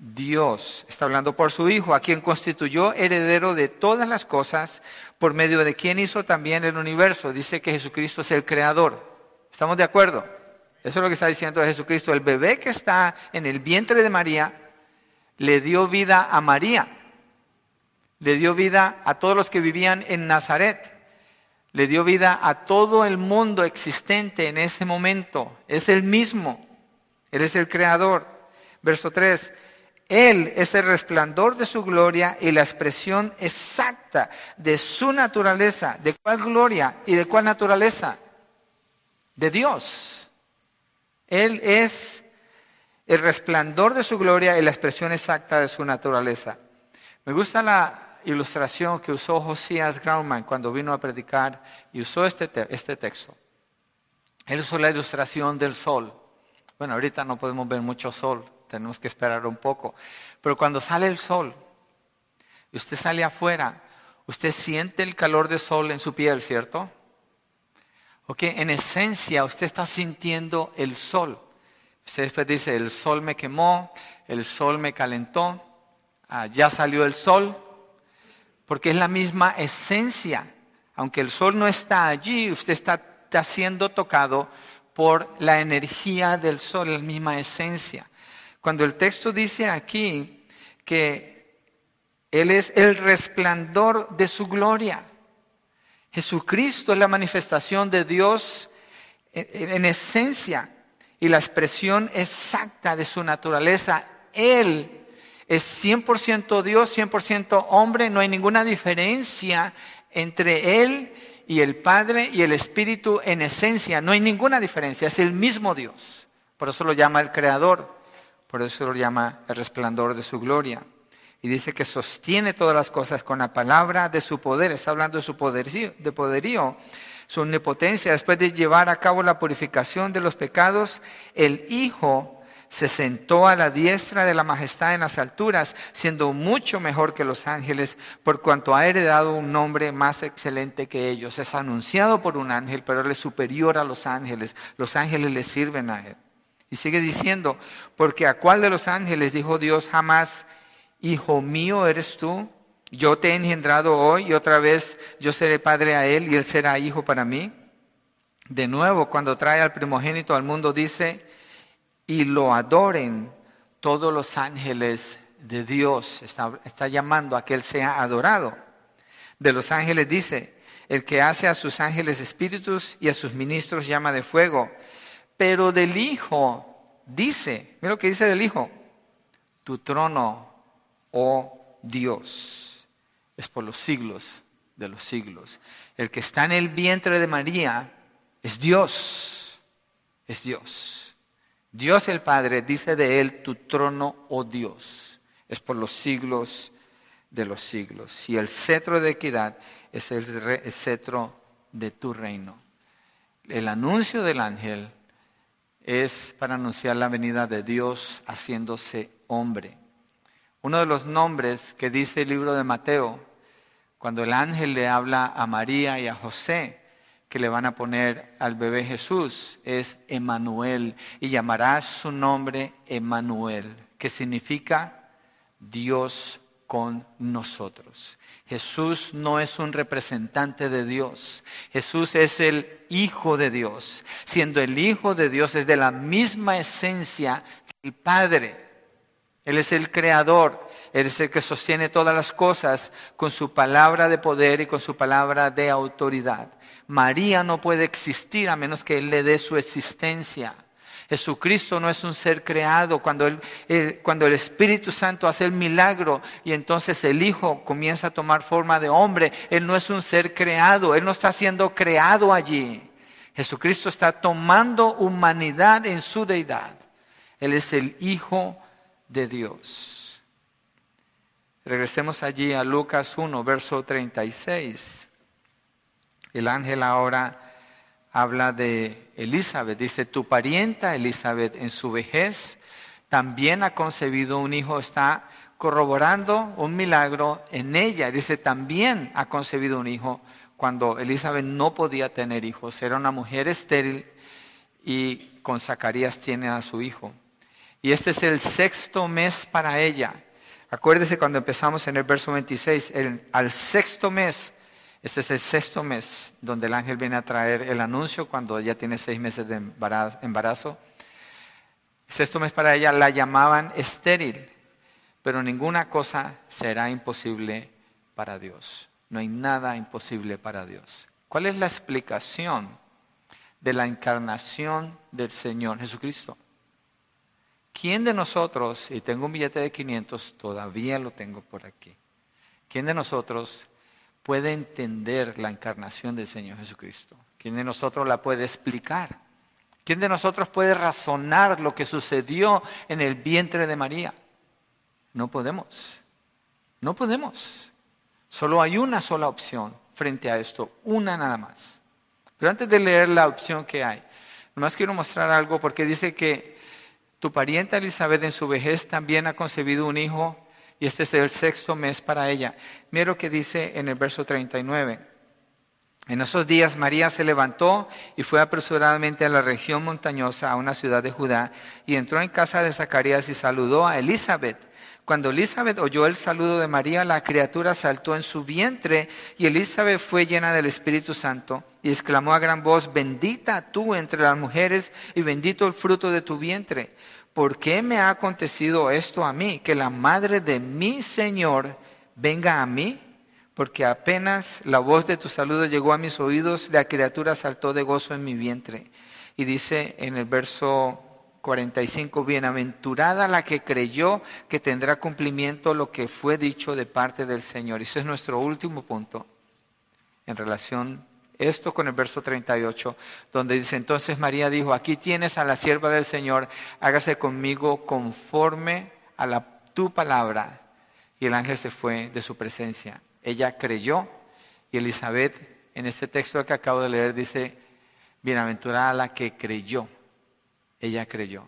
Dios está hablando por su Hijo, a quien constituyó heredero de todas las cosas, por medio de quien hizo también el universo. Dice que Jesucristo es el creador. ¿Estamos de acuerdo? Eso es lo que está diciendo Jesucristo. El bebé que está en el vientre de María le dio vida a María. Le dio vida a todos los que vivían en Nazaret. Le dio vida a todo el mundo existente en ese momento. Es el mismo. Él es el creador. Verso 3. Él es el resplandor de su gloria y la expresión exacta de su naturaleza. ¿De cuál gloria y de cuál naturaleza? De Dios. Él es el resplandor de su gloria y la expresión exacta de su naturaleza. Me gusta la ilustración que usó Josías Grauman cuando vino a predicar y usó este, este texto. Él usó la ilustración del sol. Bueno, ahorita no podemos ver mucho sol, tenemos que esperar un poco. Pero cuando sale el sol y usted sale afuera, usted siente el calor del sol en su piel, ¿cierto? Ok, en esencia usted está sintiendo el sol. Usted después dice, el sol me quemó, el sol me calentó, ah, ya salió el sol, porque es la misma esencia. Aunque el sol no está allí, usted está, está siendo tocado por la energía del sol, la misma esencia. Cuando el texto dice aquí que Él es el resplandor de su gloria. Jesucristo es la manifestación de Dios en, esencia y la expresión exacta de su naturaleza. Él es 100% Dios, 100% hombre, no hay ninguna diferencia entre Él y el Padre y el Espíritu en esencia, no hay ninguna diferencia, es el mismo Dios. Por eso lo llama el Creador. Por eso lo llama el resplandor de su gloria. Y dice que sostiene todas las cosas con la palabra de su poder. Está hablando de su poderío, de poderío, su omnipotencia. Después de llevar a cabo la purificación de los pecados, el Hijo se sentó a la diestra de la majestad en las alturas, siendo mucho mejor que los ángeles, por cuanto ha heredado un nombre más excelente que ellos. Es anunciado por un ángel, pero él es superior a los ángeles. Los ángeles le sirven a él. Y sigue diciendo, porque a cuál de los ángeles dijo Dios jamás, Hijo mío eres tú, yo te he engendrado hoy y otra vez yo seré padre a él y él será hijo para mí. De nuevo, cuando trae al primogénito al mundo, dice, y lo adoren todos los ángeles de Dios. Está, está llamando a que Él sea adorado. De los ángeles dice, el que hace a sus ángeles espíritus y a sus ministros llama de fuego. Pero del Hijo dice, mira lo que dice del Hijo, tu trono, oh Dios, es por los siglos de los siglos. El que está en el vientre de María es Dios, es Dios. Dios el Padre dice de él, tu trono, oh Dios, es por los siglos de los siglos. Y el cetro de equidad es el, cetro de tu reino. El anuncio del ángel es para anunciar la venida de Dios haciéndose hombre. Uno de los nombres que dice el libro de Mateo, cuando el ángel le habla a María y a José, que le van a poner al bebé Jesús es Emanuel y llamará su nombre Emanuel, que significa Dios con nosotros. Jesús no es un representante de Dios. Jesús es el Hijo de Dios. Siendo el Hijo de Dios es de la misma esencia que el Padre. Él es el creador, Él es el que sostiene todas las cosas con su palabra de poder y con su palabra de autoridad. María no puede existir a menos que Él le dé su existencia. Jesucristo no es un ser creado. Cuando el, cuando el Espíritu Santo hace el milagro y entonces el Hijo comienza a tomar forma de hombre, Él no es un ser creado, Él no está siendo creado allí. Jesucristo está tomando humanidad en su deidad. Él es el Hijo de Dios. Regresemos allí a Lucas 1, verso 36. El ángel ahora habla de Elizabeth. Dice, tu parienta Elizabeth en su vejez también ha concebido un hijo. Está corroborando un milagro en ella. Dice, también ha concebido un hijo cuando Elizabeth no podía tener hijos. Era una mujer estéril y con Zacarías tiene a su hijo. Y este es el sexto mes para ella. Acuérdese cuando empezamos en el verso 26, al sexto mes, este es el sexto mes donde el ángel viene a traer el anuncio cuando ella tiene seis meses de embarazo. sexto mes para ella la llamaban estéril, pero ninguna cosa será imposible para Dios. No hay nada imposible para Dios. ¿Cuál es la explicación de la encarnación del Señor Jesucristo? ¿Quién de nosotros, y tengo un billete de 500, todavía lo tengo por aquí, quién de nosotros puede entender la encarnación del Señor Jesucristo? ¿Quién de nosotros la puede explicar? ¿Quién de nosotros puede razonar lo que sucedió en el vientre de María? No podemos. No podemos. Solo hay una sola opción frente a esto, una nada más. Pero antes de leer la opción que hay, nomás quiero mostrar algo porque dice que tu parienta Elizabeth en su vejez también ha concebido un hijo y este es el sexto mes para ella. Mira lo que dice en el verso 39. En esos días María se levantó y fue apresuradamente a la región montañosa, a una ciudad de Judá, y entró en casa de Zacarías y saludó a Elizabeth. Cuando Elizabeth oyó el saludo de María, la criatura saltó en su vientre y Elizabeth fue llena del Espíritu Santo y exclamó a gran voz, bendita tú entre las mujeres y bendito el fruto de tu vientre. ¿Por qué me ha acontecido esto a mí? Que la madre de mi Señor venga a mí. Porque apenas la voz de tu saludo llegó a mis oídos, la criatura saltó de gozo en mi vientre. Y dice en el verso 45, bienaventurada la que creyó que tendrá cumplimiento lo que fue dicho de parte del Señor. Y ese es nuestro último punto en relación esto con el verso 38, donde dice, entonces María dijo, aquí tienes a la sierva del Señor, hágase conmigo conforme a la, tu palabra. Y el ángel se fue de su presencia. Ella creyó y Elizabeth, en este texto que acabo de leer, dice, bienaventurada la que creyó ella creyó.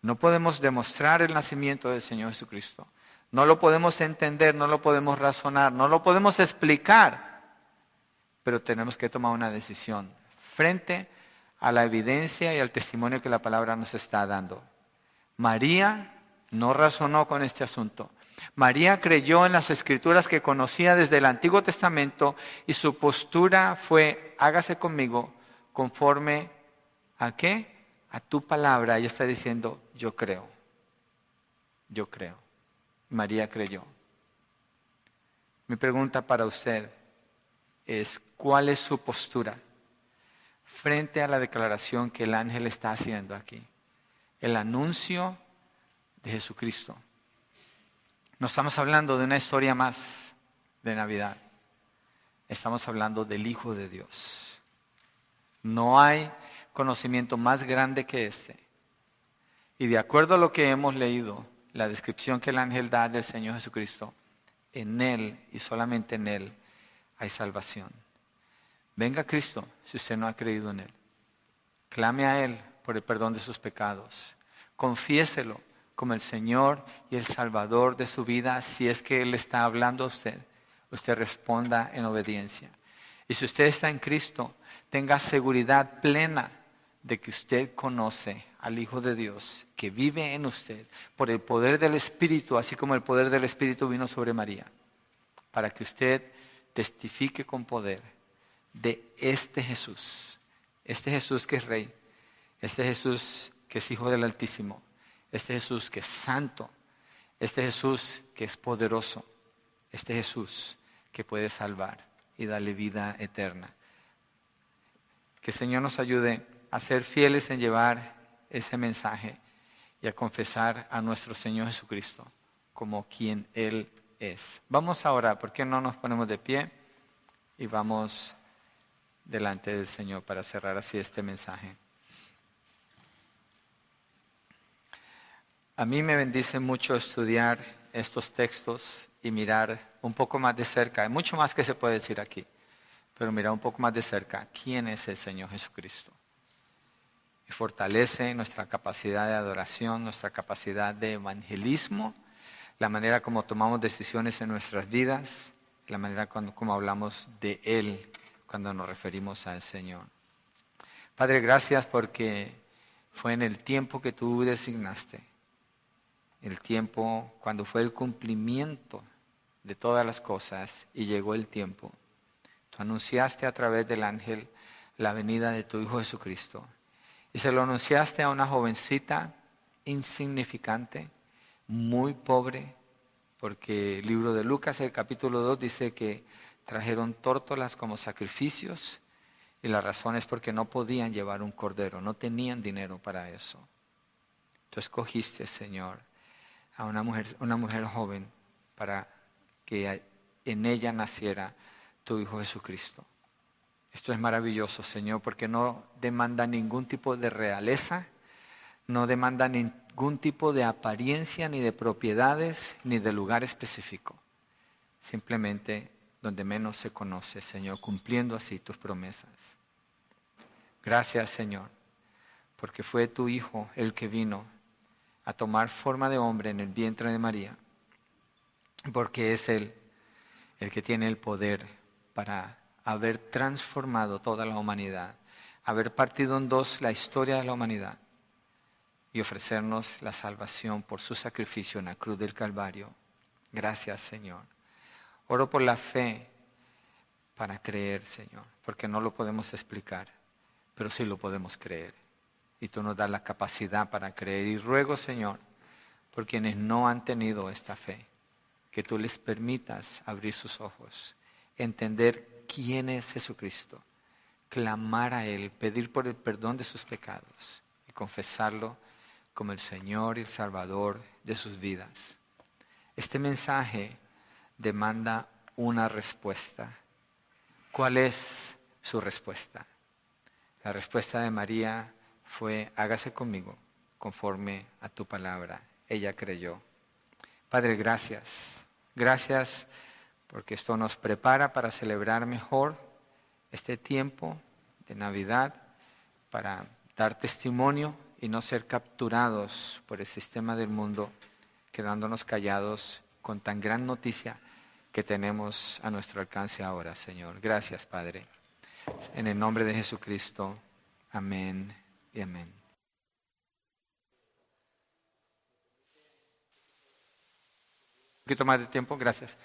No podemos demostrar el nacimiento del Señor Jesucristo. No lo podemos entender, no lo podemos razonar, no lo podemos explicar. Pero tenemos que tomar una decisión frente a la evidencia y al testimonio que la palabra nos está dando. María no razonó con este asunto. María creyó en las escrituras que conocía desde el Antiguo Testamento y su postura fue, hágase conmigo conforme a qué? A tu palabra. Ella está diciendo, yo creo. Yo creo. María creyó. Mi pregunta para usted es, ¿cuál es su postura frente a la declaración que el ángel está haciendo aquí? El anuncio de Jesucristo. No estamos hablando de una historia más de Navidad. Estamos hablando del Hijo de Dios. No hay conocimiento más grande que este. Y de acuerdo a lo que hemos leído, la descripción que el ángel da del Señor Jesucristo, en Él y solamente en Él hay salvación. Venga Cristo si usted no ha creído en Él. Clame a Él por el perdón de sus pecados. Confiéselo como el Señor y el Salvador de su vida si es que Él está hablando a usted. Usted responda en obediencia. Y si usted está en Cristo, tenga seguridad plena de que usted conoce al Hijo de Dios que vive en usted por el poder del Espíritu, así como el poder del Espíritu vino sobre María, para que usted testifique con poder de este Jesús, este Jesús que es Rey, este Jesús que es Hijo del Altísimo, este Jesús que es santo, este Jesús que es poderoso, este Jesús que puede salvar y darle vida eterna. Que el Señor nos ayude a ser fieles en llevar ese mensaje y a confesar a nuestro Señor Jesucristo como quien Él es. Vamos ahora, ¿por qué no nos ponemos de pie y vamos delante del Señor para cerrar así este mensaje? A mí me bendice mucho estudiar estos textos y mirar un poco más de cerca. Hay mucho más que se puede decir aquí, pero mirar un poco más de cerca quién es el Señor Jesucristo fortalece nuestra capacidad de adoración, nuestra capacidad de evangelismo, la manera como tomamos decisiones en nuestras vidas, la manera como hablamos de Él cuando nos referimos al Señor. Padre, gracias porque fue en el tiempo que tú designaste, el tiempo cuando fue el cumplimiento de todas las cosas y llegó el tiempo. Tú anunciaste a través del ángel la venida de tu Hijo Jesucristo y se lo anunciaste a una jovencita insignificante, muy pobre, porque el libro de Lucas, el capítulo 2, dice que trajeron tórtolas como sacrificios y la razón es porque no podían llevar un cordero, no tenían dinero para eso. Tú escogiste, Señor, a una mujer, una mujer joven para que en ella naciera tu Hijo Jesucristo. Esto es maravilloso, Señor, porque no demanda ningún tipo de realeza, no demanda ningún tipo de apariencia, ni de propiedades, ni de lugar específico. Simplemente donde menos se conoce, Señor, cumpliendo así tus promesas. Gracias, Señor, porque fue tu Hijo el que vino a tomar forma de hombre en el vientre de María, porque es Él el que tiene el poder para haber transformado toda la humanidad, haber partido en dos la historia de la humanidad y ofrecernos la salvación por su sacrificio en la cruz del Calvario. Gracias, Señor. Oro por la fe para creer, Señor, porque no lo podemos explicar, pero sí lo podemos creer. Y tú nos das la capacidad para creer. Y ruego, Señor, por quienes no han tenido esta fe, que tú les permitas abrir sus ojos, entender quién es Jesucristo, clamar a Él, pedir por el perdón de sus pecados y confesarlo como el Señor y el Salvador de sus vidas. Este mensaje demanda una respuesta. ¿Cuál es su respuesta? La respuesta de María fue, hágase conmigo conforme a tu palabra. Ella creyó. Padre, gracias. Gracias porque esto nos prepara para celebrar mejor este tiempo de Navidad, para dar testimonio y no ser capturados por el sistema del mundo, quedándonos callados con tan gran noticia que tenemos a nuestro alcance ahora, Señor. Gracias, Padre. En el nombre de Jesucristo. Amén y amén. Un poquito más de tiempo, gracias.